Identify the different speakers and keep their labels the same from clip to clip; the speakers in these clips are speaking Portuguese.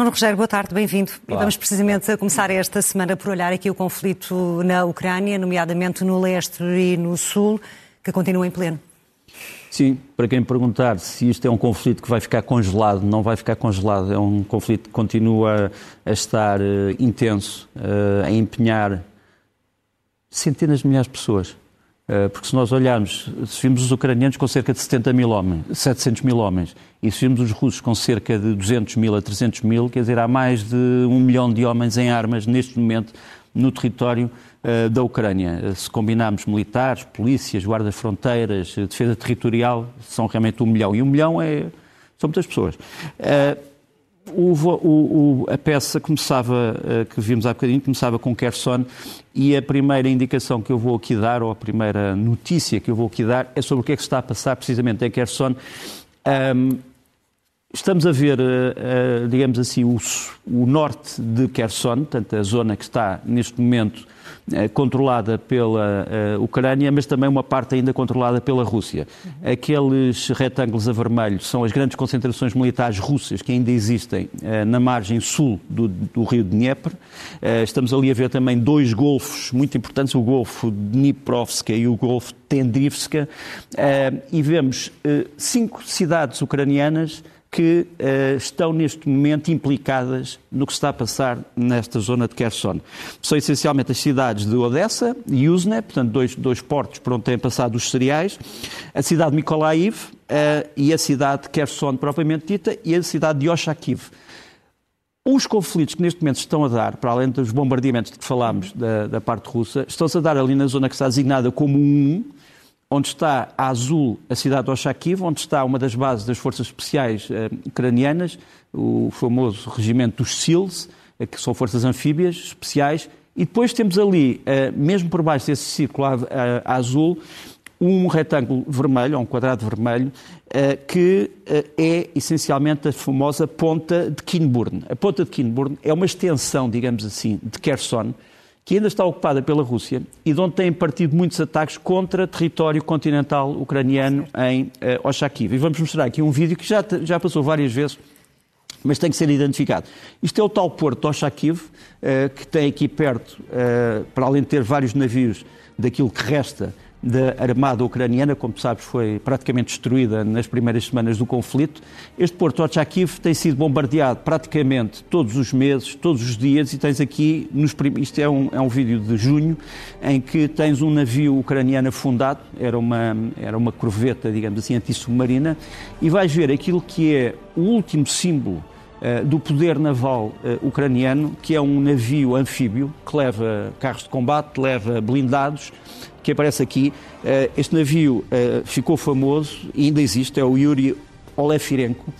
Speaker 1: Nuno Rogério, boa tarde, bem-vindo. E vamos precisamente começar esta semana por olhar aqui o conflito na Ucrânia, nomeadamente no leste e no sul, que continua em pleno.
Speaker 2: Sim, para quem perguntar se isto é um conflito que vai ficar congelado, não vai ficar congelado, é um conflito que continua a estar uh, intenso, uh, a empenhar centenas de milhares de pessoas. Uh, porque se nós olharmos, se vimos os ucranianos com cerca de 70 mil homens, 700 mil homens, e se vimos os russos com cerca de 200 mil a 300 mil, quer dizer, há mais de um milhão de homens em armas neste momento no território uh, da Ucrânia. Se combinarmos militares, polícias, guardas fronteiras, defesa territorial, são realmente um milhão. E um milhão é, são muitas pessoas. Uh, o, o, a peça começava, que vimos há bocadinho, começava com Kherson e a primeira indicação que eu vou aqui dar, ou a primeira notícia que eu vou aqui dar, é sobre o que é que está a passar precisamente em Kherson. Um, Estamos a ver, uh, uh, digamos assim, o, norte de Kherson, portanto, a zona que está neste momento uh, controlada pela Ucrânia, mas também uma parte ainda controlada pela Rússia. Aqueles retângulos a vermelho são as grandes concentrações militares russas que ainda existem na margem sul do, do rio Dnieper. Estamos ali a ver também dois golfos muito importantes, o Golfo Dniprovska e o Golfo Tendrivska, e vemos cinco cidades ucranianas que uh, estão neste momento implicadas no que está a passar nesta zona de Kherson. São essencialmente as cidades de Odessa e Yuzne, portanto, dois, dois portos por onde têm passado os cereais, a cidade de Mykolaiv uh, e a cidade de Kherson propriamente dita e a cidade de Oshakiv. Os conflitos que neste momento estão a dar, para além dos bombardeamentos de que falámos da, da parte russa, estão-se a dar ali na zona que está designada como 1, onde está a Azul, a cidade de Oshakiv, onde está uma das bases das forças especiais uh, ucranianas, o famoso regimento dos SEALs, uh, que são forças anfíbias especiais, e depois temos ali, uh, mesmo por baixo desse círculo azul, um retângulo vermelho, ou um quadrado vermelho, que é essencialmente a famosa ponta de Kinburn. A ponta de Kinburn é uma extensão, digamos assim, de Kherson, que ainda está ocupada pela Rússia e de onde têm partido muitos ataques contra território continental ucraniano em uh, Oshakiv. E vamos mostrar aqui um vídeo que já, já passou várias vezes, mas tem que ser identificado. Isto é o tal porto de Oshakiv, uh, que tem aqui perto, uh, para além de ter vários navios daquilo que resta da armada ucraniana, como sabes, foi praticamente destruída nas primeiras semanas do conflito. Este porto Ochakiv tem sido bombardeado praticamente todos os meses, todos os dias, e tens aqui, nos, isto é um, é um vídeo de junho, em que tens um navio ucraniano afundado, era uma, era uma corveta, digamos assim, antissubmarina, e vais ver aquilo que é o último símbolo uh, do poder naval uh, ucraniano, que é um navio anfíbio que leva carros de combate, leva blindados, que aparece aqui. Eh, este navio eh, ficou famoso e ainda existe, é o Yuri Olefirenko.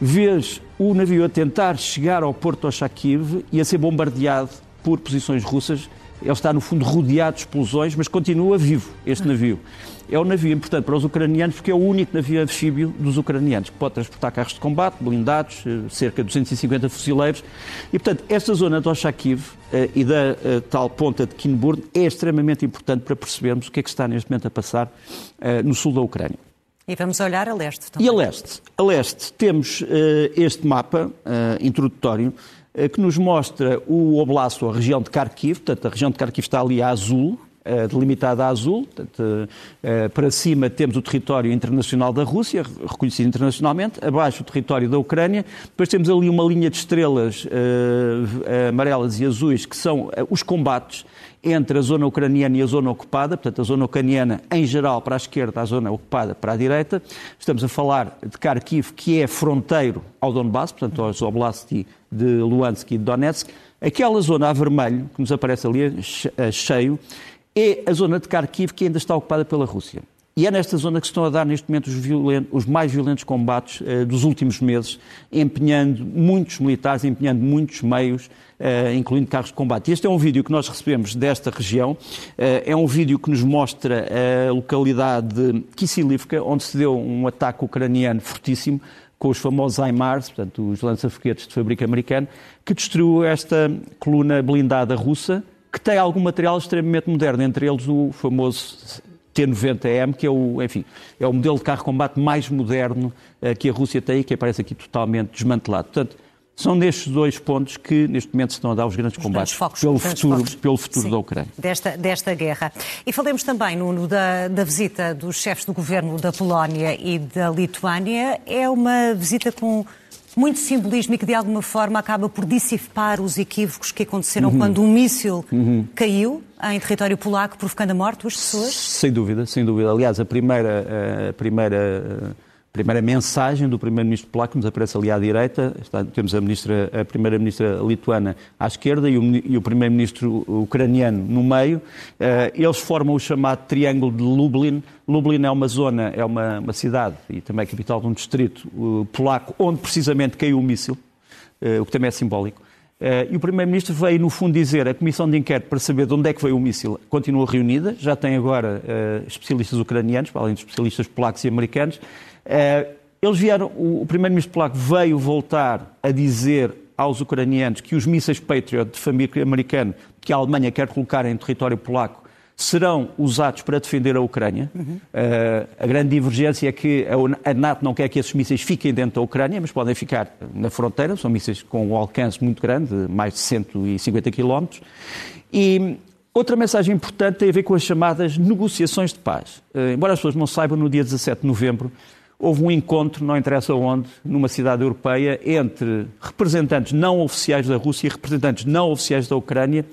Speaker 2: Vês o navio a tentar chegar ao porto Oshakiv e a ser bombardeado por posições russas. Ele está, no fundo, rodeado de explosões, mas continua vivo, este navio. É um navio importante para os ucranianos porque é o único navio anfíbio dos ucranianos, que pode transportar carros de combate, blindados, eh, cerca de 250 fuzileiros. E, portanto, esta zona de Oshakiv uh, e da uh, tal ponta de Kinburn é extremamente importante para percebermos o que é que está neste momento a passar no sul da Ucrânia.
Speaker 1: E vamos olhar a leste também.
Speaker 2: E a leste? A leste temos este mapa introdutório que nos mostra o Oblast, a região de Kharkiv, portanto, a região de Kharkiv está ali a azul, eh, delimitada a azul. Portanto, eh, para cima temos o território internacional da Rússia, reconhecido internacionalmente, abaixo o território da Ucrânia. Depois temos ali uma linha de estrelas amarelas e azuis, que são os combates entre a zona ucraniana e a zona ocupada, portanto, a zona ucraniana em geral para a esquerda, a zona ocupada para a direita. Estamos a falar de Kharkiv, que é fronteiro ao Donbass, portanto, aos Oblast de Luhansk e de Donetsk. Aquela zona a vermelho, que nos aparece ali cheio, é a zona de Kharkiv que ainda está ocupada pela Rússia. E é nesta zona que se estão a dar neste momento os, violentos, os mais violentos combates uh, dos últimos meses, empenhando muitos militares, empenhando muitos meios, uh, incluindo carros de combate. Este é um vídeo que nós recebemos desta região. Uh, é um vídeo que nos mostra a localidade de Kisilivka, onde se deu um ataque ucraniano fortíssimo, com os famosos HIMARS, portanto, os lança-foguetes de fabrico americano, que destruiu esta coluna blindada russa, que tem algum material extremamente moderno, entre eles o famoso T90M, que é o, enfim, é o modelo de carro de combate mais moderno uh, que a Rússia tem e que aparece aqui totalmente desmantelado. Portanto, São nestes dois pontos que, neste momento, se estão a dar os grandes os combates
Speaker 1: focos,
Speaker 2: pelo, futuro, focos. pelo futuro
Speaker 1: Sim,
Speaker 2: da Ucrânia.
Speaker 1: Desta, desta guerra. E falemos também, Nuno, da, da visita dos chefes do governo da Polónia e da Lituânia. É uma visita com muito simbolismo e que de alguma forma acaba por dissipar os equívocos que aconteceram uhum. quando um míssil uhum. caiu em território polaco, provocando a morte de duas pessoas?
Speaker 2: Sem dúvida, sem dúvida. Aliás, a primeira, a primeira primeira mensagem do primeiro-ministro polaco, que nos aparece ali à direita, está, temos a, ministra, a primeira-ministra lituana à esquerda e o, e o primeiro-ministro ucraniano no meio. Uh, eles formam o chamado Triângulo de Lublin. Lublin é uma zona, é uma, uma cidade e também a capital de um distrito uh, polaco, onde precisamente caiu o míssil, uh, o que também é simbólico. Uh, e o Primeiro-Ministro veio, no fundo, dizer a Comissão de Inquérito para saber de onde é que veio o míssil continua reunida, já tem agora uh, especialistas ucranianos, além de especialistas polacos e americanos, eles vieram, o primeiro-ministro polaco veio voltar a dizer aos ucranianos que os mísseis Patriot de família americano que a Alemanha quer colocar em território polaco serão usados para defender a Ucrânia. Uhum. Uh, a grande divergência é que a NATO não quer que esses mísseis fiquem dentro da Ucrânia, mas podem ficar na fronteira. São mísseis com um alcance muito grande, mais de 150 quilómetros. E outra mensagem importante tem a ver com as chamadas negociações de paz. Uh, embora as pessoas não saibam, no dia 17 de novembro houve um encontro, não interessa onde, numa cidade europeia, entre representantes não oficiais da Rússia e representantes não oficiais da Ucrânia,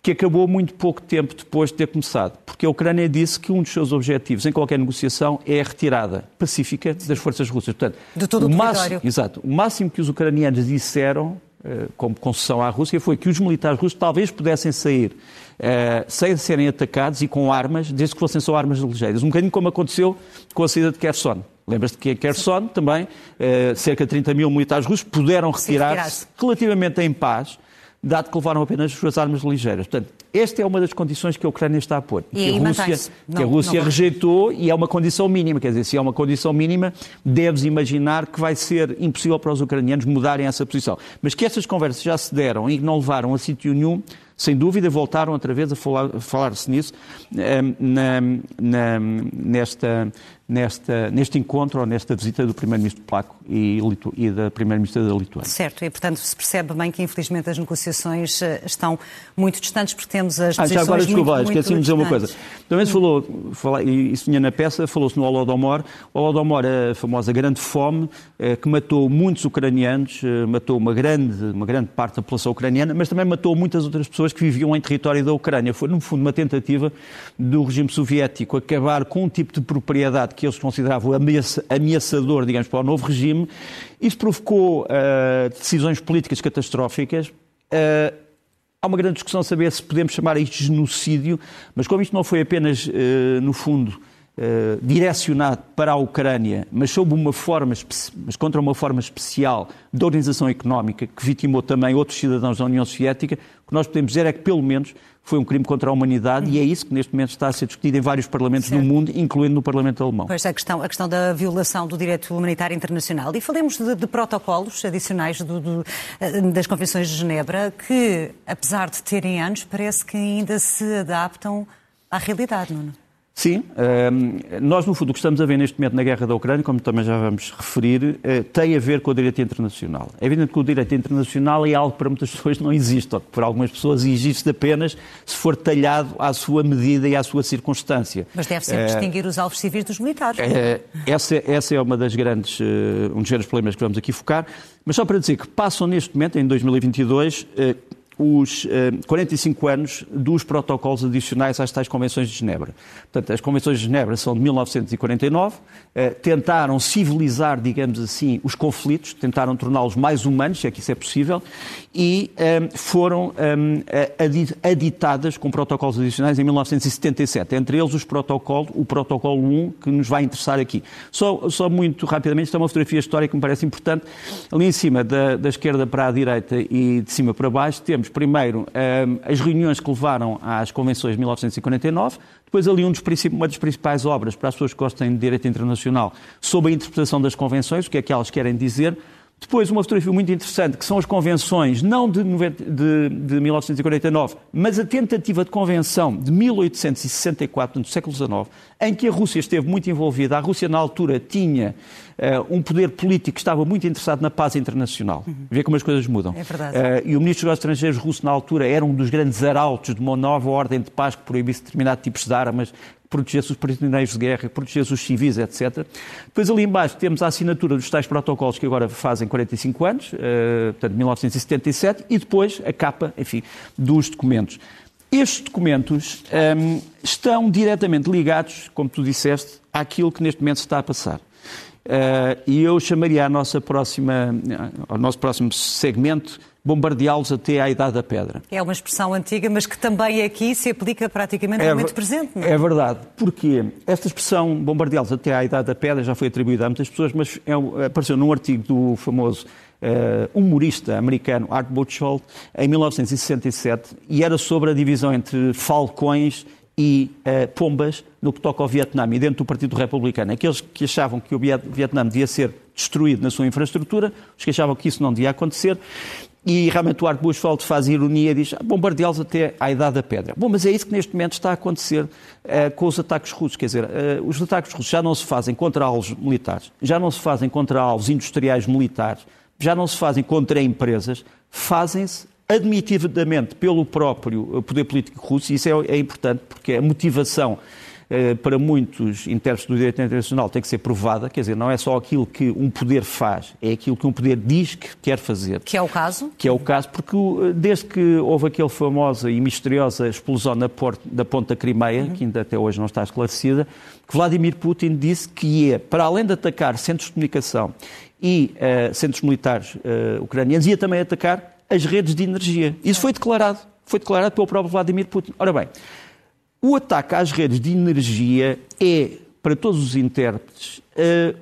Speaker 2: que acabou muito pouco tempo depois de ter começado. Porque a Ucrânia disse que um dos seus objetivos em qualquer negociação é a retirada pacífica das forças russas.
Speaker 1: Portanto, de todo o, o
Speaker 2: máximo, Exato. O máximo que os ucranianos disseram eh, como concessão à Rússia foi que os militares russos talvez pudessem sair uh, sem serem atacados e com armas, desde que fossem só armas ligeiras. Um bocadinho como aconteceu com a saída de Kherson. Lembras-te que em Kherson também uh, cerca de 30 mil militares russos puderam retirar-se relativamente em paz, dado que levaram apenas as suas armas ligeiras. Portanto, esta é uma das condições que a Ucrânia está a pôr.
Speaker 1: E
Speaker 2: que a Rússia, não, que a Rússia rejeitou e é uma condição mínima. Quer dizer, se é uma condição mínima, deves imaginar que vai ser impossível para os ucranianos mudarem essa posição. Mas que essas conversas já se deram e que não levaram a sítio nenhum, sem dúvida, voltaram outra vez a falar-se falar nisso eh, na, na, nesta, nesta, neste encontro ou nesta visita do Primeiro-Ministro polaco e, e da Primeira-Ministra da Lituânia.
Speaker 1: Certo, e portanto se percebe bem que infelizmente as negociações eh, estão muito distantes porque temos as
Speaker 2: ah,
Speaker 1: já
Speaker 2: agora,
Speaker 1: desculpa,
Speaker 2: esqueci-me de dizer uma coisa. Também se falou, fala, e isso vinha na peça, falou-se no Holodomor. O Holodomor a famosa grande fome é, que matou muitos ucranianos, é, matou uma grande, uma grande parte da população ucraniana, mas também matou muitas outras pessoas que viviam em território da Ucrânia. Foi, no fundo, uma tentativa do regime soviético acabar com um tipo de propriedade que eles consideravam ameaçador, digamos, para o novo regime. Isso provocou uh, decisões políticas catastróficas. Uh, há uma grande discussão saber se podemos chamar isto de genocídio, mas como isto não foi apenas, uh, no fundo, Uh, direcionado para a Ucrânia, mas sob uma forma, mas contra uma forma especial da organização económica que vitimou também outros cidadãos da União Soviética, o que nós podemos dizer é que pelo menos foi um crime contra a humanidade uhum. e é isso que neste momento está a ser discutido em vários parlamentos certo. no mundo, incluindo no Parlamento Alemão.
Speaker 1: Pois a questão, a questão da violação do direito humanitário internacional. E falemos de, de protocolos adicionais do, do, eh, das Convenções de Genebra que, apesar de terem anos, parece que ainda se adaptam à realidade, Nuno.
Speaker 2: Sim, nós no fundo o que estamos a ver neste momento na guerra da Ucrânia, como também já vamos referir, eh, tem a ver com o direito internacional. É evidente que o direito internacional é algo que para muitas pessoas não existe, ou que para algumas pessoas existe apenas se for talhado à sua medida e à sua circunstância.
Speaker 1: Mas deve sempre é, distinguir os alvos civis dos militares.
Speaker 2: É, essa, essa é uma das grandes, um dos grandes problemas que vamos aqui focar. Mas só para dizer que passam neste momento, em 2022, os eh, 45 anos dos protocolos adicionais às tais Convenções de Genebra. Portanto, as Convenções de Genebra são de 1949, eh, tentaram civilizar, digamos assim, os conflitos, tentaram torná-los mais humanos, se é que isso é possível, e eh, foram eh, aditadas com protocolos adicionais em 1977, entre eles os protocolo, o protocolo 1, que nos vai interessar aqui. Só, só muito rapidamente, isto é uma fotografia histórica que me parece importante. Ali em cima, da, da esquerda para a direita e de cima para baixo, temos primeiro as reuniões que levaram às convenções de 1949, depois ali um dos, uma das principais obras para as pessoas que gostem de direito internacional sobre a interpretação das convenções, o que é que elas querem dizer. Depois, uma fotografia muito interessante, que são as convenções, não de, de, de 1949, mas a tentativa de convenção de 1864, no século XIX, em que a Rússia esteve muito envolvida. A Rússia, na altura, tinha uh, um poder político que estava muito interessado na paz internacional. Uhum. Vê como as coisas mudam.
Speaker 1: É verdade. Uh,
Speaker 2: e o ministro dos Estrangeiros russo, na altura, era um dos grandes arautos de uma nova ordem de paz que proibisse determinados tipos de armas, protegesse os prisioneiros de guerra, protegesse os civis, etc. Depois ali embaixo temos a assinatura dos tais protocolos que agora fazem 45 anos, uh, portanto 1977, e depois a capa, enfim, dos documentos. Estes documentos um, ehm, estão diretamente ligados, como tu disseste, àquilo que neste momento se está a passar. Uh, e eu chamaria a nossa próxima, ao nosso próximo segmento bombardeá-los até à Idade da Pedra.
Speaker 1: É uma expressão antiga, mas que também aqui se aplica praticamente é, momento presente, não é?
Speaker 2: É verdade, porque esta expressão bombardeá-los até à Idade da Pedra já foi atribuída a muitas pessoas, mas é, apareceu num artigo do famoso uh, humorista americano Art Buchholz em 1967 e era sobre a divisão entre falcões e uh, pombas no que toca ao Vietnã e dentro do Partido Republicano. Aqueles que achavam que o Vietnã devia ser destruído na sua infraestrutura, os que achavam que isso não devia acontecer, e realmente o Art Bushwald faz ironia e diz ah, bombardeá-los até à idade da pedra. Bom, mas é isso que neste momento está a acontecer uh, com os ataques russos. Quer dizer, uh, os ataques russos já não se fazem contra alvos militares, já não se fazem contra alvos industriais militares, já não se fazem contra empresas, fazem-se admitidamente pelo próprio poder político russo, e isso é, é importante porque a motivação eh, para muitos intérpretes do direito internacional tem que ser provada, quer dizer, não é só aquilo que um poder faz, é aquilo que um poder diz que quer fazer.
Speaker 1: Que é o caso?
Speaker 2: Que é o caso, porque eh, desde que houve aquela famosa e misteriosa explosão na porta, da ponta Crimeia, uhum. que ainda até hoje não está esclarecida, que Vladimir Putin disse que ia, para além de atacar centros de comunicação e uh, centros militares uh, ucranianos, ia também atacar as redes de energia. Isso foi declarado. Foi declarado pelo próprio Vladimir Putin. Ora bem, o ataque às redes de energia é, para todos os intérpretes, uh,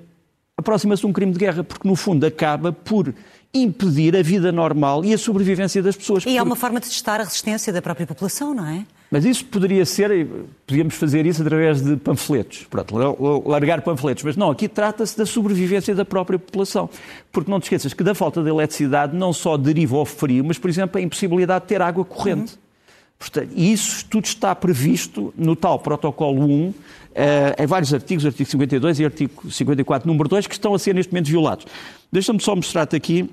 Speaker 2: aproxima-se de um crime de guerra, porque no fundo acaba por impedir a vida normal e a sobrevivência das pessoas.
Speaker 1: E é uma forma de testar a resistência da própria população, não é?
Speaker 2: Mas isso poderia ser, podíamos fazer isso através de panfletos, pronto, largar panfletos, mas não, aqui trata-se da sobrevivência da própria população. Porque não te esqueças que da falta de eletricidade não só deriva o frio, mas, por exemplo, a impossibilidade de ter água corrente. Uhum. Portanto, isso tudo está previsto no tal protocolo 1, eh, em vários artigos, artigo 52 e artigo 54, número 2, que estão a ser neste momento violados. Deixa-me só mostrar-te aqui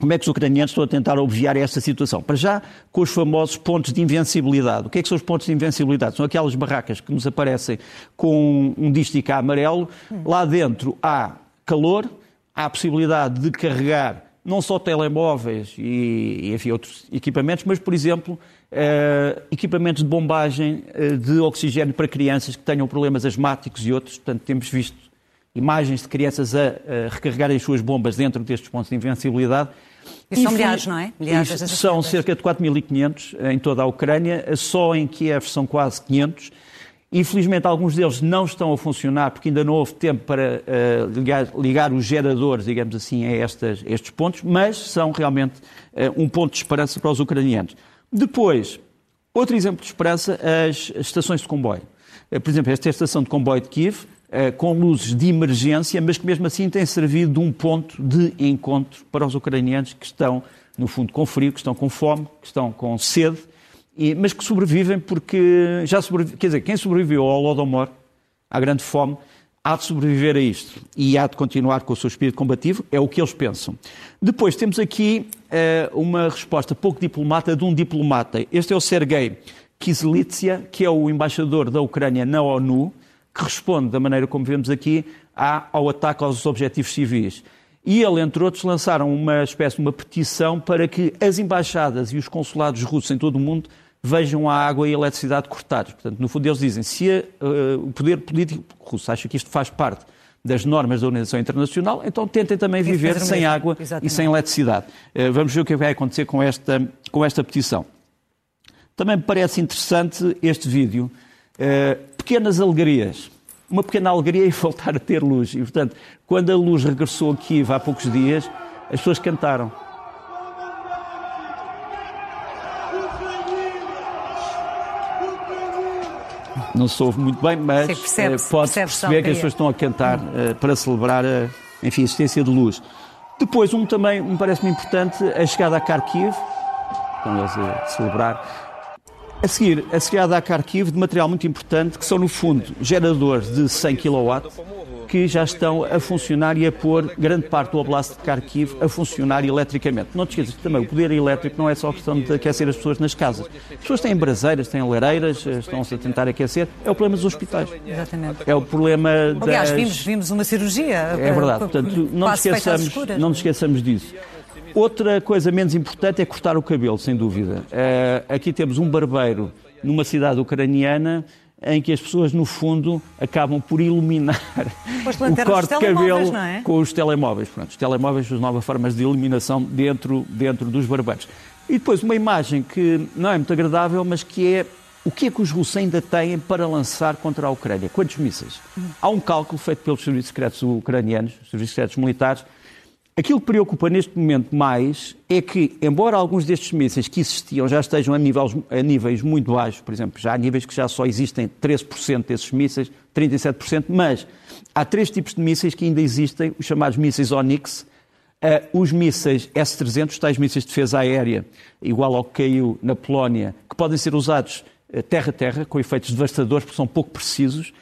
Speaker 2: como é que os ucranianos estão a tentar obviar esta situação. Para já, com os famosos pontos de invencibilidade. O que é que são os pontos de invencibilidade? São aquelas barracas que nos aparecem com um dístico amarelo. Lá dentro há calor, há a possibilidade de carregar não só telemóveis e, enfim, outros equipamentos, mas, por exemplo, uh, equipamentos de bombagem uh, de oxigênio para crianças que tenham problemas asmáticos e outros. Portanto, temos visto imagens de crianças a, a recarregarem as suas bombas dentro destes pontos de invencibilidade.
Speaker 1: E são milhares, não é? Milhares
Speaker 2: são cerca de 4.500 em toda a Ucrânia, só em Kiev são quase 500. Infelizmente, alguns deles não estão a funcionar porque ainda não houve tempo para uh, ligar, ligar, os geradores, digamos assim, a estas, estes pontos, mas são realmente uh, um ponto de esperança para os ucranianos. Depois, outro exemplo de esperança, as estações de comboio. Eh, por exemplo, esta é a estação de comboio de Kiev, com luzes de emergência, mas que mesmo assim tem servido de um ponto de encontro para os ucranianos que estão, no fundo, com frio, que estão com fome, que estão com sede, mas que sobrevivem porque já sobrevivem. Quer dizer, quem sobreviveu ao Lodomor, à grande fome, há de sobreviver a isto e há de continuar com o seu espírito combativo, é o que eles pensam. Depois temos aqui uh, uma resposta pouco diplomata de um diplomata. Este é o Sergei Kizlitsia, que é o embaixador da Ucrânia na ONU, que responde, da maneira como vemos aqui, ao ataque aos objetivos civis. E ele, entre outros, lançaram uma espécie de uma petição para que as embaixadas e os consulados russos em todo o mundo vejam a água e a eletricidade cortados. Portanto, no fundo, eles dizem, se a, uh, o poder político russo acha que isto faz parte das normas da Organização Internacional, então tentem também viver sem água Exatamente. e sem eletricidade. Uh, vamos ver o que vai acontecer com esta, com esta petição. Também me parece interessante este vídeo. Uh, pequenas alegrias. Uma pequena alegria e voltar a ter luz. E, portanto, quando a luz regressou aqui há poucos dias, as pessoas cantaram. Não se ouve muito bem, mas uh, pode perceber que as pessoas estão a cantar uh, para celebrar a, enfim, a existência de luz. Depois, um também me parece-me importante, a chegada a Kharkiv, estão eles a celebrar, a seguir, a chegada a Kharkiv de material muito importante, que são, no fundo, geradores de 100 kW, que já estão a funcionar e a pôr grande parte do Oblast de Kharkiv a funcionar eletricamente. Não te esqueças que também o poder elétrico não é só questão de aquecer as pessoas nas casas. As pessoas têm braseiras, têm lareiras, estão-se a tentar aquecer. É o problema dos hospitais.
Speaker 1: Exatamente.
Speaker 2: É o problema das...
Speaker 1: Aliás, vimos, vimos uma cirurgia.
Speaker 2: É verdade. Portanto, não nos esqueçamos, não nos esqueçamos disso. Outra coisa menos importante é cortar o cabelo, sem dúvida. Uh, aqui temos um barbeiro numa cidade ucraniana em que as pessoas, no fundo, acabam por iluminar o corte de cabelo
Speaker 1: é?
Speaker 2: com os telemóveis. Pronto, os telemóveis são novas formas de iluminação dentro, dentro dos barbeiros. E depois uma imagem que não é muito agradável, mas que é o que é que os russos ainda têm para lançar contra a Ucrânia? Quantos mísseis? Há um cálculo feito pelos serviços secretos ucranianos, serviços secretos militares, Aquilo que preocupa neste momento mais é que, embora alguns destes mísseis que existiam já estejam a níveis, a níveis muito baixos, por exemplo, já há níveis que já só existem 13% desses mísseis, 37%, mas há três tipos de mísseis que ainda existem, os chamados mísseis Onyx, uh, os mísseis S-300, tais mísseis de defesa aérea, igual ao que caiu na Polónia, que podem ser usados terra-terra, com efeitos devastadores, porque são pouco precisos,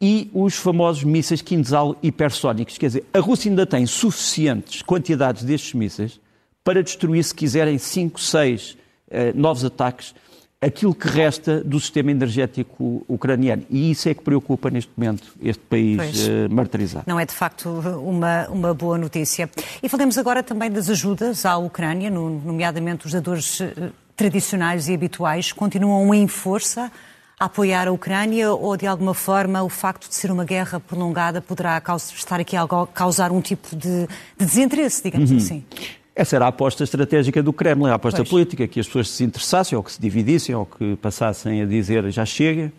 Speaker 2: e os famosos mísseis Kinzhal hipersónicos. Quer dizer, a Rússia ainda tem suficientes quantidades destes mísseis para destruir, se quiserem, 5, 6 eh, novos ataques, aquilo que resta do sistema energético ucraniano. E isso é que preocupa neste momento este país eh, martirizado.
Speaker 1: Não é de facto uma, uma boa notícia. E falamos agora também das ajudas à Ucrânia, nomeadamente os dadores eh, tradicionais e habituais, continuam em força a apoiar a Ucrânia ou, de alguma forma, o facto de ser uma guerra prolongada poderá estar aqui a causar um tipo de, de desinteresse, digamos uhum. assim?
Speaker 2: Essa era a aposta estratégica do Kremlin, a aposta pois. política, que as pessoas se interessassem ou que se dividissem ou que passassem a dizer já chega.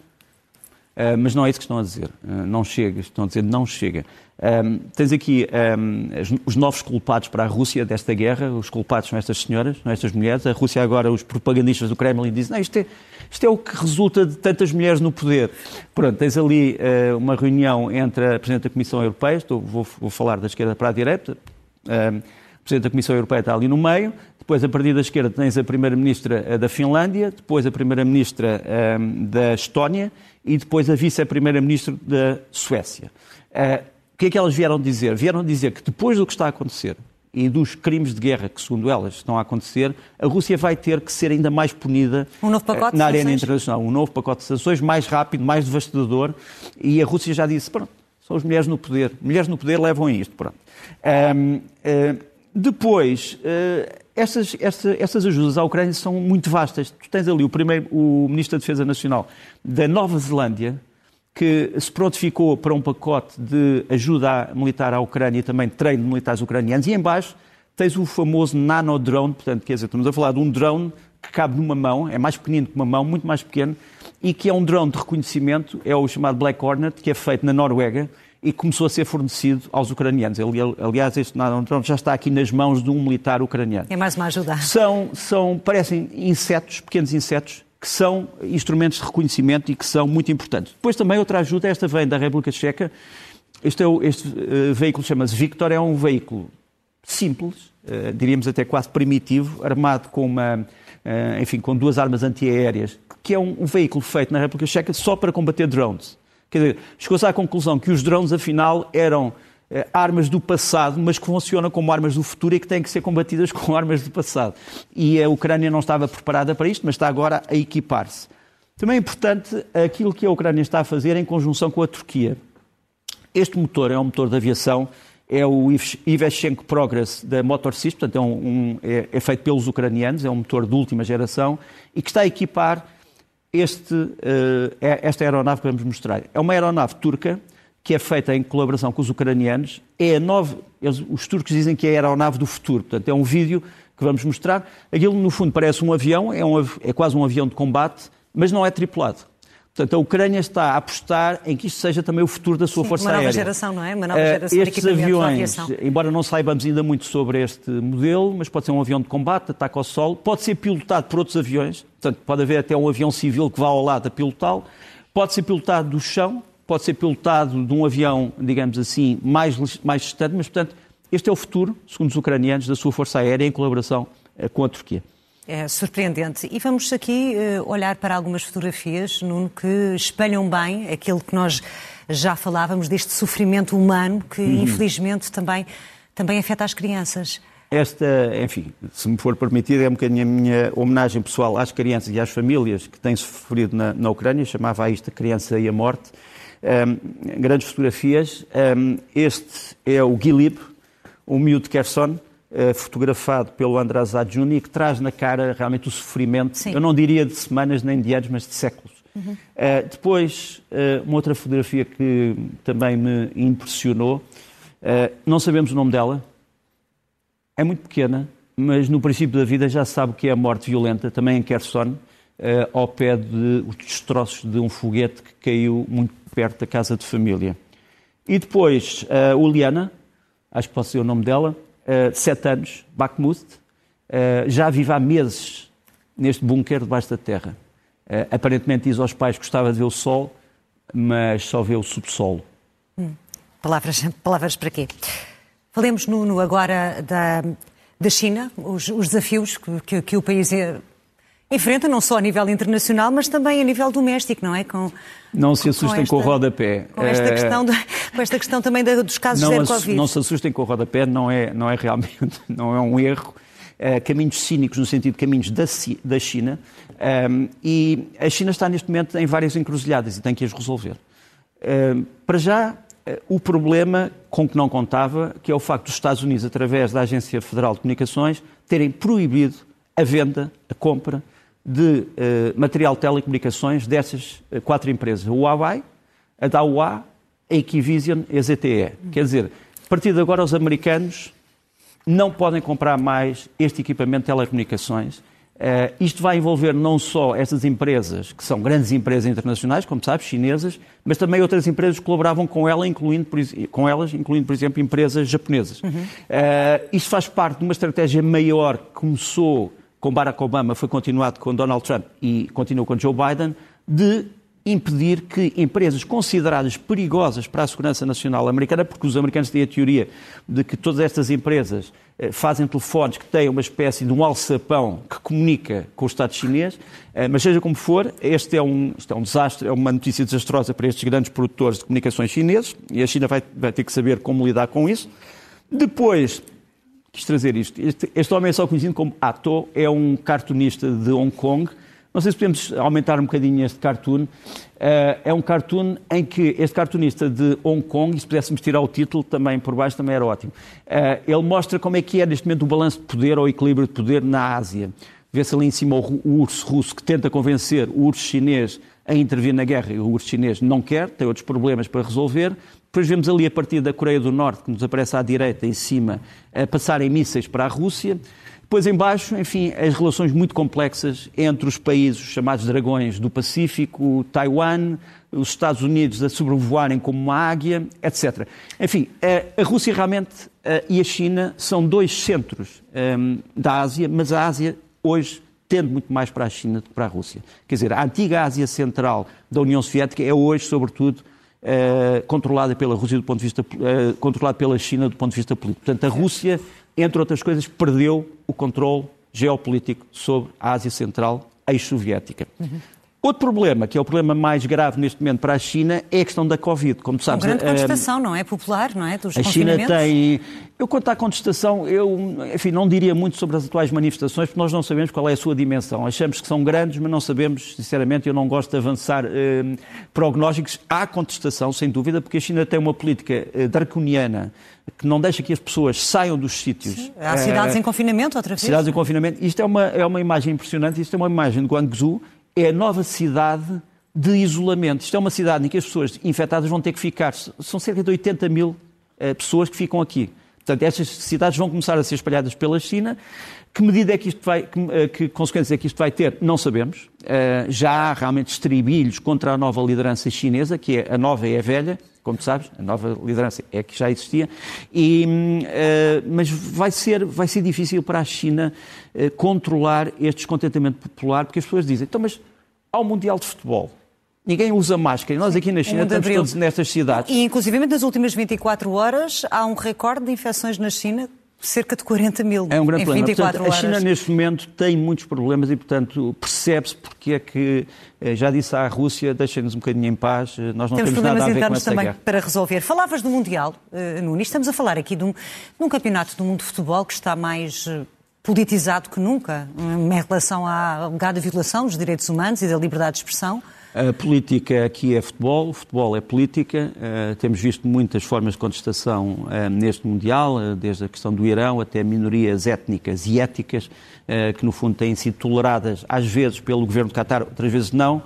Speaker 2: Uh, mas não é isso que estão a dizer. Uh, não chega, estão a dizer não chega. Um, tens aqui um, os novos culpados para a Rússia desta guerra. Os culpados são estas senhoras, são estas mulheres. A Rússia agora, os propagandistas do Kremlin dizem não, isto, é, isto é o que resulta de tantas mulheres no poder. Pronto, tens ali uh, uma reunião entre a Presidente da Comissão Europeia, estou, vou, vou, falar da esquerda para a direita, um, a Presidente da Comissão Europeia está ali no meio, depois a partir da esquerda tens a Primeira-Ministra eh, da Finlândia, depois a Primeira-Ministra da Estónia e depois a Vice-Primeira-Ministra da Suécia. Uh, o que é que elas vieram dizer? Vieram dizer que depois do que está a acontecer e dos crimes de guerra que, segundo elas, estão a acontecer, a Rússia vai ter que ser ainda mais punida
Speaker 1: um novo pacote
Speaker 2: eh, na arena internacional. Um novo pacote de sanções mais rápido, mais devastador. E a Rússia já disse: pronto, são as mulheres no poder. Mulheres no poder levam a isto. Pronto. Um, uh, eh, depois, uh, essas, essa, essas ajudas à Ucrânia são muito vastas. Tu tens ali o, primeiro, o Ministro da Defesa Nacional da Nova Zelândia, que se prontificou para um pacote de ajuda militar à Ucrânia e também treino de militares ucranianos. E embaixo tens o famoso nanodrone, portanto, quer dizer, estamos a falar de um drone que cabe numa mão, é mais pequenino que uma mão, muito mais pequeno, e que é um drone de reconhecimento, é o chamado Black Hornet, que é feito na Noruega e começou a ser fornecido aos ucranianos. Aliás, este nanodrone já está aqui nas mãos de um militar ucraniano.
Speaker 1: É mais uma ajuda.
Speaker 2: São, são parecem insetos, pequenos insetos, que são instrumentos de reconhecimento e que são muito importantes. Depois também outra ajuda, esta vem da República Checa. Este, é o, este uh, veículo chama-se Victor, é um veículo simples, uh, diríamos até quase primitivo, armado com uma, uh, enfim, com duas armas antiaéreas, que é um, um, veículo feito na República Checa só para combater drones. Quer dizer, chegou-se à conclusão que os drones, afinal, eram eh, armas do passado, mas que funcionam como armas do futuro e que têm que ser combatidas com armas do passado. E a Ucrânia não estava preparada para isto, mas está agora a equipar-se. Também é importante aquilo que a Ucrânia está a fazer em conjunção com a Turquia. Este motor é um motor de aviação, é o Iveshenko Progress da Motor Systems, portanto é, um, é, é, feito pelos ucranianos, é um motor de última geração e que está a equipar este, uh, esta aeronave que vamos mostrar. É uma aeronave turca, que é feita em colaboração com os ucranianos. É a nova, eles, os turcos dizem que é a aeronave do futuro. Portanto, é um vídeo que vamos mostrar. Aquilo, no fundo, parece um avião, é, um, é quase um avião de combate, mas não é tripulado. Portanto, a Ucrânia está a apostar em que isto seja também o futuro da sua
Speaker 1: Sim,
Speaker 2: força
Speaker 1: aérea.
Speaker 2: Uma nova
Speaker 1: geração, não é? Uma nova eh, geração
Speaker 2: uh, Estes
Speaker 1: de
Speaker 2: aviões, embora não saibamos ainda muito sobre este modelo, mas pode ser um avião de combate, ataque ao solo, pode ser pilotado por outros aviões, portanto, pode haver até um avião civil que vá ao lado a pilotá-lo, pode ser pilotado do chão, pode ser pilotado de um avião, digamos assim, mais, mais distante, mas, portanto, este é o futuro, segundo os ucranianos, da sua força aérea em colaboração com a Turquia.
Speaker 1: É surpreendente. E vamos aqui uh, olhar para algumas fotografias, Nuno, que espelham bem aquilo que nós já falávamos deste sofrimento humano que, uhum. infelizmente, também, também afeta as crianças.
Speaker 2: Esta, enfim, se me for permitido, é um bocadinho a minha homenagem pessoal às crianças e às famílias que têm sofrido na, na Ucrânia, chamava a isto a criança e a morte. Um, grandes fotografias. Um, este é o Gilib, o miúdo de Kherson, fotografado pelo Andrazad Juni, que traz na cara realmente o sofrimento, Sim. eu não diria de semanas nem de anos, mas de séculos. Uhum. Uh, depois, uh, uma outra fotografia que também me impressionou, não sabemos o nome dela, é muito pequena, mas no princípio da vida já sabe o que é a morte violenta, também em Kherson, ao pé de os destroços de um foguete que caiu muito perto da casa de família. E depois, uh, Liana, acho que pode ser o nome dela, uh, sete anos, Bakhmut, uh, já vive há meses neste bunker debaixo da terra. Uh, aparentemente diz aos pais que gostava de ver o sol, mas só vê o subsolo.
Speaker 1: Hum. Palavras, palavras para quê? Falemos, Nuno, agora da, da China, os, os desafios que, que, que, o país enfrenta, não só a nível internacional, mas também a nível doméstico, não é? Com,
Speaker 2: não se assustem com, esta, com o rodapé.
Speaker 1: Com esta, questão, de, com esta questão também dos casos não, zero Covid.
Speaker 2: Não se assustem com o rodapé, não é, não é realmente não é um erro. Uh, caminhos cínicos, no sentido de caminhos da, da China, um, ehm, e a China está neste momento em várias encruzilhadas e tem que as resolver. Uh, para já, uh, o problema com que não contava, que é o facto dos Estados Unidos, através da Agência Federal de Comunicações, terem proibido a venda, a compra de material de telecomunicações dessas quatro empresas: a Huawei, a Dahua, a Equivision e a ZTE. Quer dizer, a partir de agora os americanos não podem comprar mais este equipamento de telecomunicações. Uh, isto vai envolver não só estas empresas, que são grandes empresas internacionais, como sabes, chinesas, mas também outras empresas que colaboravam com, ela, incluindo, com elas, incluindo, por exemplo, empresas japonesas. Uhum. Uh, isto faz parte de uma estratégia maior que começou com Barack Obama, foi continuado com Donald Trump e continua com Joe Biden, de impedir que empresas consideradas perigosas para a segurança nacional americana, porque os americanos têm a teoria de que todas estas empresas eh, fazem telefones que têm uma espécie de um alçapão que comunica com o Estado chinês, eh, mas seja como for, este é um, este é um desastre, é uma notícia desastrosa para estes grandes produtores de comunicações chineses e a China vai, vai ter que saber como lidar com isso. Depois, quis trazer isto, este, este homem é só conhecido como Ato, é um cartunista de Hong Kong, não sei se podemos aumentar um bocadinho este cartoon. Uh, é um cartoon em que este cartunista de Hong Kong, e se pudéssemos tirar o título também por baixo, também era ótimo. Uh, ele mostra como é que é neste momento o balanço de poder ou o equilíbrio de poder na Ásia. Vê-se ali em cima o, o urso russo que tenta convencer o urso chinês a intervir na guerra e o urso chinês não quer, tem outros problemas para resolver. Depois vemos ali a partir da Coreia do Norte, que nos aparece à direita em cima, a passarem mísseis para a Rússia. Depois embaixo, enfim, as relações muito complexas entre os países chamados dragões do Pacífico, Taiwan, os Estados Unidos a sobrevoarem como uma águia, etc. Enfim, a Rússia realmente e a China são dois centros hum, da Ásia, mas a Ásia hoje tende muito mais para a China do que para a Rússia. Quer dizer, a antiga Ásia Central da União Soviética é hoje, sobretudo, Uh, controlada pela Rússia do ponto de vista uh, controlada pela China do ponto de vista político. Portanto, a Rússia entre outras coisas, perdeu o controle geopolítico sobre a Ásia Central ex-soviética. Uhum. Outro problema, que é o problema mais grave neste momento para a China, é a questão da Covid.
Speaker 1: Como sabes, Uma grande eh, contestação, não é? Popular, não é? Dos
Speaker 2: a China tem. Eu, quanto à contestação, eu, enfim, não diria muito sobre as atuais manifestações, porque nós não sabemos qual é a sua dimensão. Achamos que são grandes, mas não sabemos, sinceramente, eu não gosto de avançar eh, prognósticos. Há contestação, sem dúvida, porque a China tem uma política eh, draconiana que não deixa que as pessoas saiam dos sítios. Sim.
Speaker 1: Há cidades em confinamento, outra vez.
Speaker 2: Cidades em confinamento. Isto é uma, é uma imagem impressionante. Isto é uma imagem de Guangzhou, é a nova cidade de isolamento. Isto é uma cidade em que as pessoas infectadas vão ter que ficar. São cerca de 80 mil uh, pessoas que ficam aqui. Portanto, estas cidades vão começar a ser espalhadas pela China. Que medida é que isto vai, que, uh, que consequências é que isto vai ter? Não sabemos. Uh, já há realmente estribilhos contra a nova liderança chinesa, que é a nova e a velha, como sabes, a nova liderança é que já existia, e, mas vai ser, vai ser difícil para a China controlar este descontentamento popular, porque as pessoas dizem, então, mas ao Mundial de Futebol, Ninguém usa máscara. Nós aqui na China estamos todos nestas cidades.
Speaker 1: E, inclusive, nas últimas 24 horas, há um recorde de infecções na China, cerca de 40 mil
Speaker 2: É um grande
Speaker 1: em
Speaker 2: problema.
Speaker 1: 24
Speaker 2: Portanto, a China,
Speaker 1: horas.
Speaker 2: neste momento, tem muitos problemas e, portanto, percebe-se porque é que, eh, já disse à Rússia, deixem-nos um bocadinho em paz, eh, nós não
Speaker 1: Temos
Speaker 2: temos, nada
Speaker 1: problemas
Speaker 2: a ver com
Speaker 1: internos
Speaker 2: essa
Speaker 1: também
Speaker 2: guerra.
Speaker 1: para resolver. Falavas do Mundial, uh, Nunes. Estamos a falar aqui de um, de um campeonato do mundo de futebol que está mais eh, politizado que nunca em relação à alegada violação dos direitos humanos e da liberdade de expressão.
Speaker 2: A política aqui é futebol, o futebol é política. Uh, temos visto muitas formas de contestação uh, neste Mundial, uh, desde a questão do Irão até minorias étnicas e éticas, que no fundo têm sido toleradas às vezes pelo governo de Qatar, outras vezes não.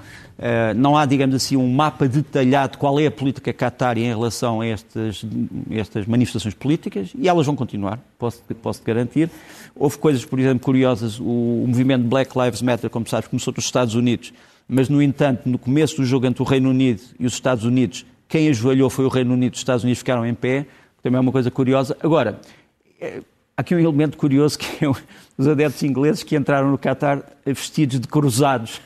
Speaker 2: não há, digamos assim, um mapa detalhado de qual é a política Qatar em relação a estas, estas manifestações políticas e elas vão continuar, posso, posso garantir. Houve coisas, por exemplo, curiosas. O, o movimento Black Lives Matter, como sabes, começou nos Estados Unidos mas, no entanto, no começo do jogo entre o Reino Unido e os Estados Unidos, quem ajoelhou foi o Reino Unido, os Estados Unidos ficaram em pé, também é uma coisa curiosa. Agora, há aqui um elemento curioso que é os adeptos ingleses que entraram no Qatar vestidos de cruzados.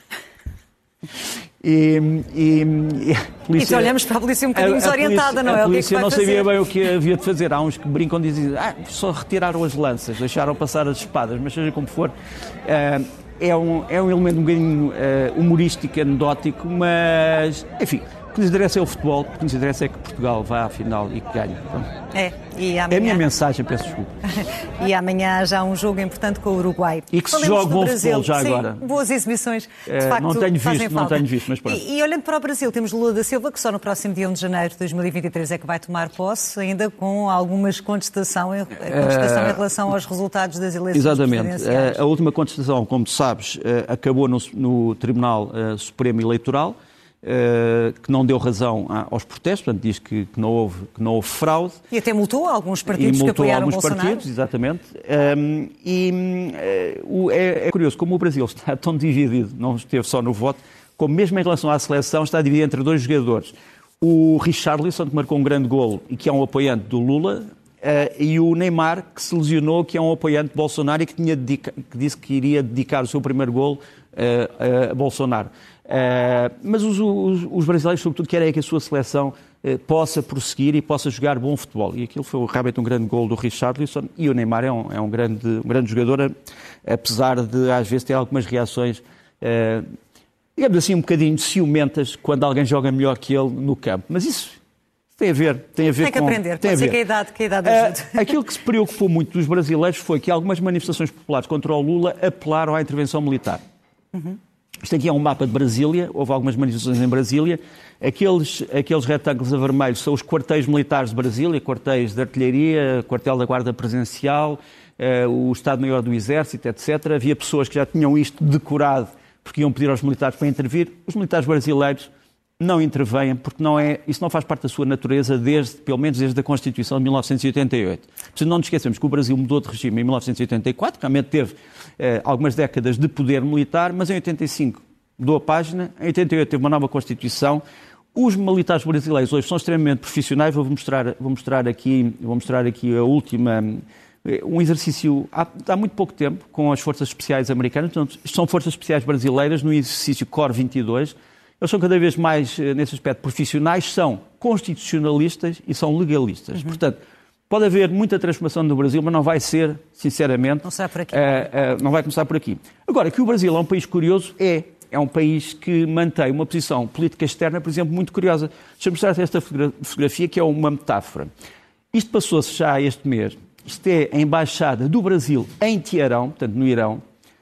Speaker 2: E, e,
Speaker 1: e a polícia, então olhamos para a polícia um bocadinho desorientada, não é?
Speaker 2: A polícia
Speaker 1: é que
Speaker 2: não sabia bem o que havia de fazer. Há uns que brincam e dizem, ah, só retiraram as lanças, deixaram passar as espadas, mas seja como for. Uh, é um, é um elemento um bocadinho uh, humorístico, anedótico, mas, enfim, que nos interessa é o futebol, o que nos interessa é que Portugal vá à final e que ganhe.
Speaker 1: É, e amanhã...
Speaker 2: é a minha mensagem, peço desculpa.
Speaker 1: e amanhã já um jogo importante com o Uruguai.
Speaker 2: E que se jogue bom
Speaker 1: Brasil.
Speaker 2: futebol já
Speaker 1: Sim,
Speaker 2: agora.
Speaker 1: boas exibições,
Speaker 2: Uh,
Speaker 1: facto,
Speaker 2: não tenho visto, não tenho visto, mas pronto.
Speaker 1: E, e olhando para o Brasil, temos Lula da Silva, que só no próximo dia 1 de janeiro de 2023 é que vai tomar posse, ainda com algumas contestação em, contestação em relação aos resultados das eleições
Speaker 2: Exatamente.
Speaker 1: presidenciais.
Speaker 2: A, última contestação, como tu sabes, eh, acabou no, no Tribunal Supremo Eleitoral, que não deu razão aos protestos, portanto diz que, que não, houve, que não houve fraude.
Speaker 1: E até multou alguns partidos
Speaker 2: e
Speaker 1: que
Speaker 2: multou
Speaker 1: apoiaram
Speaker 2: alguns
Speaker 1: Bolsonaro.
Speaker 2: partidos, exatamente. Um, e hum, eh, é, é curioso, como o Brasil está tão dividido, não esteve só no voto, como mesmo em relação à seleção está dividido entre dois jogadores. O Richarlison, que marcou um grande golo e que é um apoiante do Lula, eh, e o Neymar, que se lesionou, que é um apoiante de Bolsonaro e que, tinha dedica- que disse que iria dedicar o seu primeiro golo eh, a Bolsonaro. Eh, mas os, os- os brasileiros, sobretudo, querem que a sua seleção eh, possa prosseguir e possa jogar bom futebol. E aquilo foi realmente um grande gol do Richarlison. E o Neymar é um, é um grande, um grande jogador, apesar de às vezes ter algumas reações, eh, digamos assim, um bocadinho ciumentas quando alguém joga melhor que ele no campo. Mas isso tem a ver, tem a ver
Speaker 1: Tem que
Speaker 2: com...
Speaker 1: aprender,
Speaker 2: tem a ver.
Speaker 1: que a idade, que a idade
Speaker 2: Ah,
Speaker 1: ajude.
Speaker 2: aquilo que se preocupou muito dos brasileiros foi que algumas manifestações populares contra o Lula apelaram à intervenção militar. Isto aqui é um mapa de Brasília, houve algumas manifestações em Brasília. Aqueles, aqueles retângulos a vermelho são os quartéis militares de Brasília, quartéis de artilharia, quartel da Guarda Presidencial, eh, o Estado-Maior do Exército, etc. Havia pessoas que já tinham isto decorado porque iam pedir aos militares para intervir. Os militares brasileiros não intervêm porque não é, isso não faz parte da sua natureza desde, pelo menos desde a Constituição de 1988. Portanto, não nos esquecemos que o Brasil mudou de regime em 1984, realmente teve eh, algumas décadas de poder militar, mas em 85 mudou a página, em 88 teve uma nova Constituição. Os militares brasileiros hoje são extremamente profissionais. Vou mostrar, vou mostrar aqui, vou mostrar aqui a última eh, um exercício há, há muito pouco tempo com as forças especiais americanas. Portanto, são forças especiais brasileiras no exercício Core 22. Eles são cada vez mais, eh, nesse aspecto, profissionais, são constitucionalistas e são legalistas. Portanto, pode haver muita transformação no Brasil, mas não vai ser, sinceramente.
Speaker 1: Não será por aqui.
Speaker 2: eh, eh, não vai começar por aqui. Agora, que o Brasil é um país curioso, é. É um país que mantém uma posição política externa, por exemplo, muito curiosa. Deixa-me mostrar esta fotogra- fotografia, que é uma metáfora. Isto passou-se já este mês. Isto é a Embaixada do Brasil em Teherão, portanto, no Irão.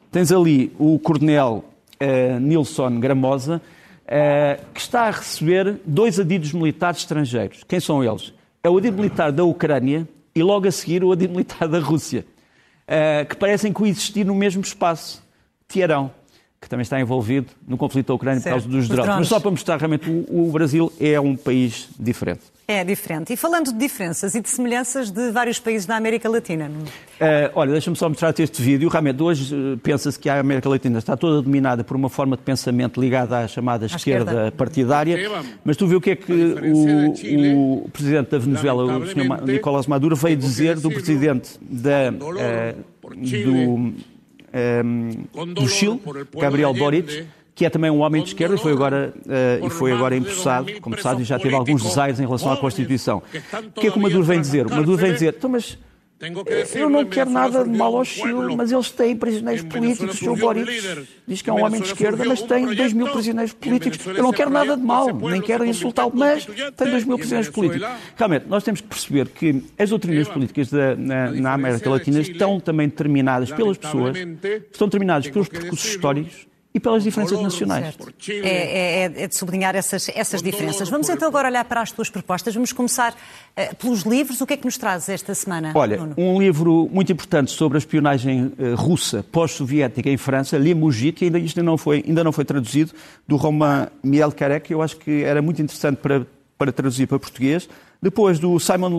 Speaker 2: Tens ali o coronel eh, Nilson Gramosa, eh, que está a receber dois adidos militares estrangeiros. Quem são eles? É o adido militar da Ucrânia e logo a seguir o adido militar da Rússia, eh, que parecem coexistir no mesmo espaço. Teherão, que também está envolvido no conflito da Ucrânia
Speaker 1: Certo,
Speaker 2: por causa dos
Speaker 1: os
Speaker 2: drones.
Speaker 1: drones.
Speaker 2: Mas só para mostrar realmente o, o Brasil é um país diferente.
Speaker 1: É diferente. E falando de diferenças e de semelhanças de vários países da América Latina.
Speaker 2: Eh, olha, deixa-me só mostrar-te este vídeo. Realmente, hoje eh, pensa-se que a América Latina está toda dominada por uma forma de pensamento ligada à chamada esquerda,
Speaker 1: esquerda.
Speaker 2: partidária. Mas tu viu o que é que o, o presidente da Venezuela, o Sr. Nicolás Maduro, veio dizer do presidente da, eh, do, eh, do Chile, Gabriel Boric, que é também um homem de esquerda e foi agora, uh, e foi agora empossado, como e já teve alguns desaires em relação à Constituição. O que é que o Maduro vem dizer? O Maduro vem dizer, então, mas eu não quero nada de mal ao Chile, mas eles têm prisioneiros políticos. O. Boric diz que é um homem de esquerda, mas tem 2 mil prisioneiros políticos. Eu não quero nada de mal, nem quero insultá-lo, mas tem 2 mil prisioneiros políticos. Realmente, nós temos que perceber que as doutrinas políticas da, na, na América Latina estão também determinadas pelas pessoas, estão determinadas pelos percursos históricos e pelas diferenças nacionais.
Speaker 1: É, é, é, de sublinhar essas, essas diferenças. Vamos então agora olhar para as tuas propostas. Vamos começar uh, pelos livros. O que é que nos traz esta semana?
Speaker 2: Olha,
Speaker 1: Nuno?
Speaker 2: um livro muito importante sobre a espionagem uh, russa pós-soviética em França, Limugit, ainda isto não foi, ainda não foi traduzido, do Roman Mielkarek, eu acho que era muito interessante para, para traduzir para português. Depois do Simon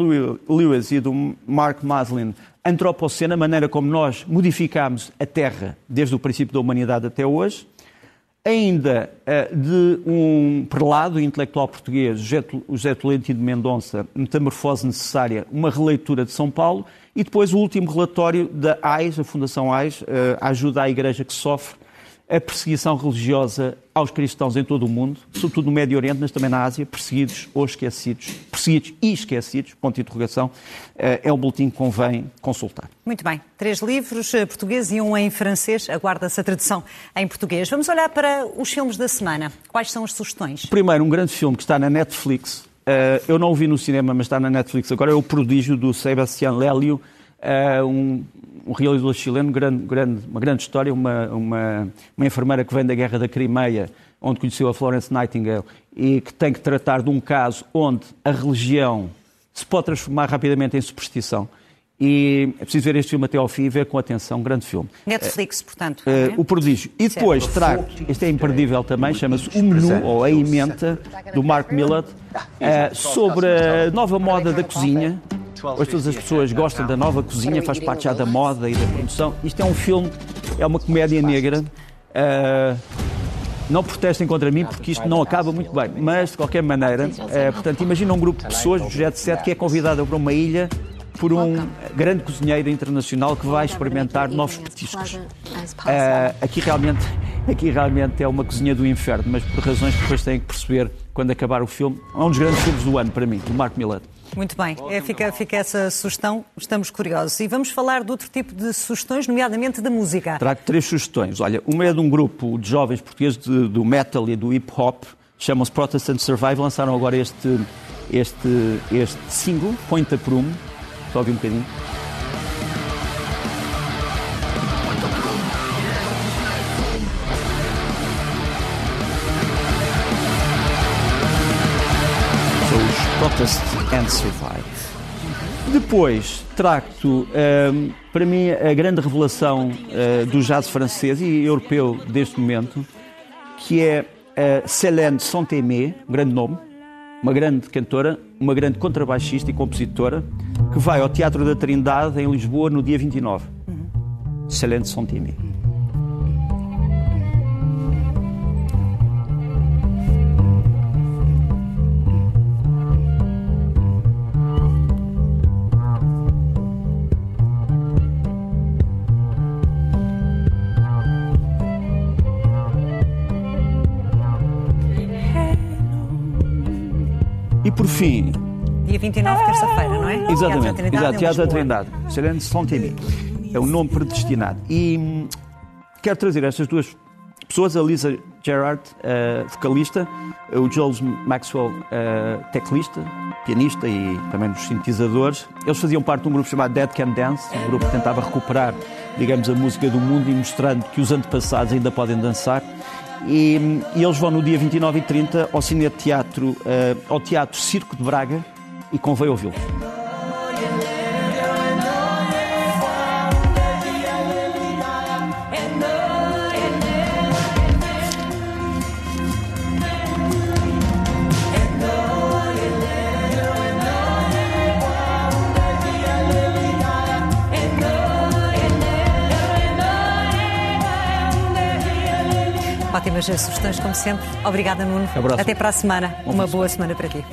Speaker 2: Lewis e do Mark Maslin, Antropocena, a maneira como nós modificámos a Terra desde o princípio da humanidade até hoje. Ainda uh, de um prelado intelectual português, José Tolentino de Mendonça, Metamorfose Necessária, uma releitura de São Paulo. E depois o último relatório da AIS, a Fundação AIS, uh, ajuda à Igreja que sofre a perseguição religiosa aos cristãos em todo o mundo, sobretudo no Médio Oriente, mas também na Ásia, perseguidos ou esquecidos, perseguidos e esquecidos, ponto de interrogação, eh, é um boletim que convém consultar.
Speaker 1: Muito bem. Três livros eh, portugueses e um em francês. Aguarda-se a tradução em português. Vamos olhar para os filmes da semana. Quais são as sugestões?
Speaker 2: Primeiro, um grande filme que está na Netflix. Eh, eu não o vi no cinema, mas está na Netflix agora. É O Prodígio, do Sebastián Lélio. Um um realizador chileno, grande, grande, uma grande história, uma, uma, uma enfermeira que vem da Guerra da Crimeia, onde conheceu a Florence Nightingale, e que tem que tratar de um caso onde a religião se pode transformar rapidamente em superstição. E é preciso ver este filme até ao fim e ver com atenção. Um grande filme.
Speaker 1: Netflix, portanto.
Speaker 2: Uh, o Prodígio. E depois certo. trago, este é imperdível também, chama-se O Menu, ou A Ementa, do Mark Millard, uh, sobre a nova moda da cozinha. Hoje todas as pessoas gostam da nova cozinha, faz parte já da moda e da produção. Isto é um filme, é uma comédia negra. Uh, não protestem contra mim porque isto não acaba muito bem, mas de qualquer maneira, uh, portanto, imagina um grupo de pessoas do Jet Set que é convidado para uma ilha por um grande cozinheiro internacional que vai experimentar novos petiscos. Uh, aqui realmente aqui realmente é uma cozinha do inferno, mas por razões que depois têm que perceber quando acabar o filme. É um dos grandes filmes do ano para mim, do Mark Millar.
Speaker 1: Muito bem, é, fica, fica, essa sugestão, estamos curiosos. E vamos falar de outro tipo de sugestões, nomeadamente da música.
Speaker 2: Trago três sugestões. Olha, uma é de um grupo de jovens portugueses de, do metal e do hip hop, chamam-se Protestant Survive, lançaram agora este, este, este single, Point Up Room. Só ouvir um bocadinho. Protest and Survive. Depois, tracto, um, para mim, a grande revelação uh, do jazz francês e europeu deste momento, que é uh, Célène Saint-Aimé, um grande nome, uma grande cantora, uma grande contrabaixista e compositora, que vai ao Teatro da Trindade, em Lisboa, no dia 29. Uhum. Célène Saint-Aimé. Por fim.
Speaker 1: Dia 29, terça-feira, não é?
Speaker 2: Exatamente, Teatro exato, Teatro da Trindade. Serene Saint-Émy. É o nome predestinado. E hum, quero trazer estas duas pessoas, a Lisa Gerard, uh, vocalista, o Jules Maxwell, uh, teclista, pianista e também dos sintetizadores. Eles faziam parte de um grupo chamado Dead Can Dance, um grupo que tentava recuperar, digamos, a música do mundo e mostrando que os antepassados ainda podem dançar. E, e, eles vão no dia 29 e 30 ao Cine Teatro, uh, ao Teatro Circo de Braga e convém ouvi-los.
Speaker 1: Ótimas sugestões, como sempre. Obrigada, Nuno. Até para a semana. Uma boa semana para ti.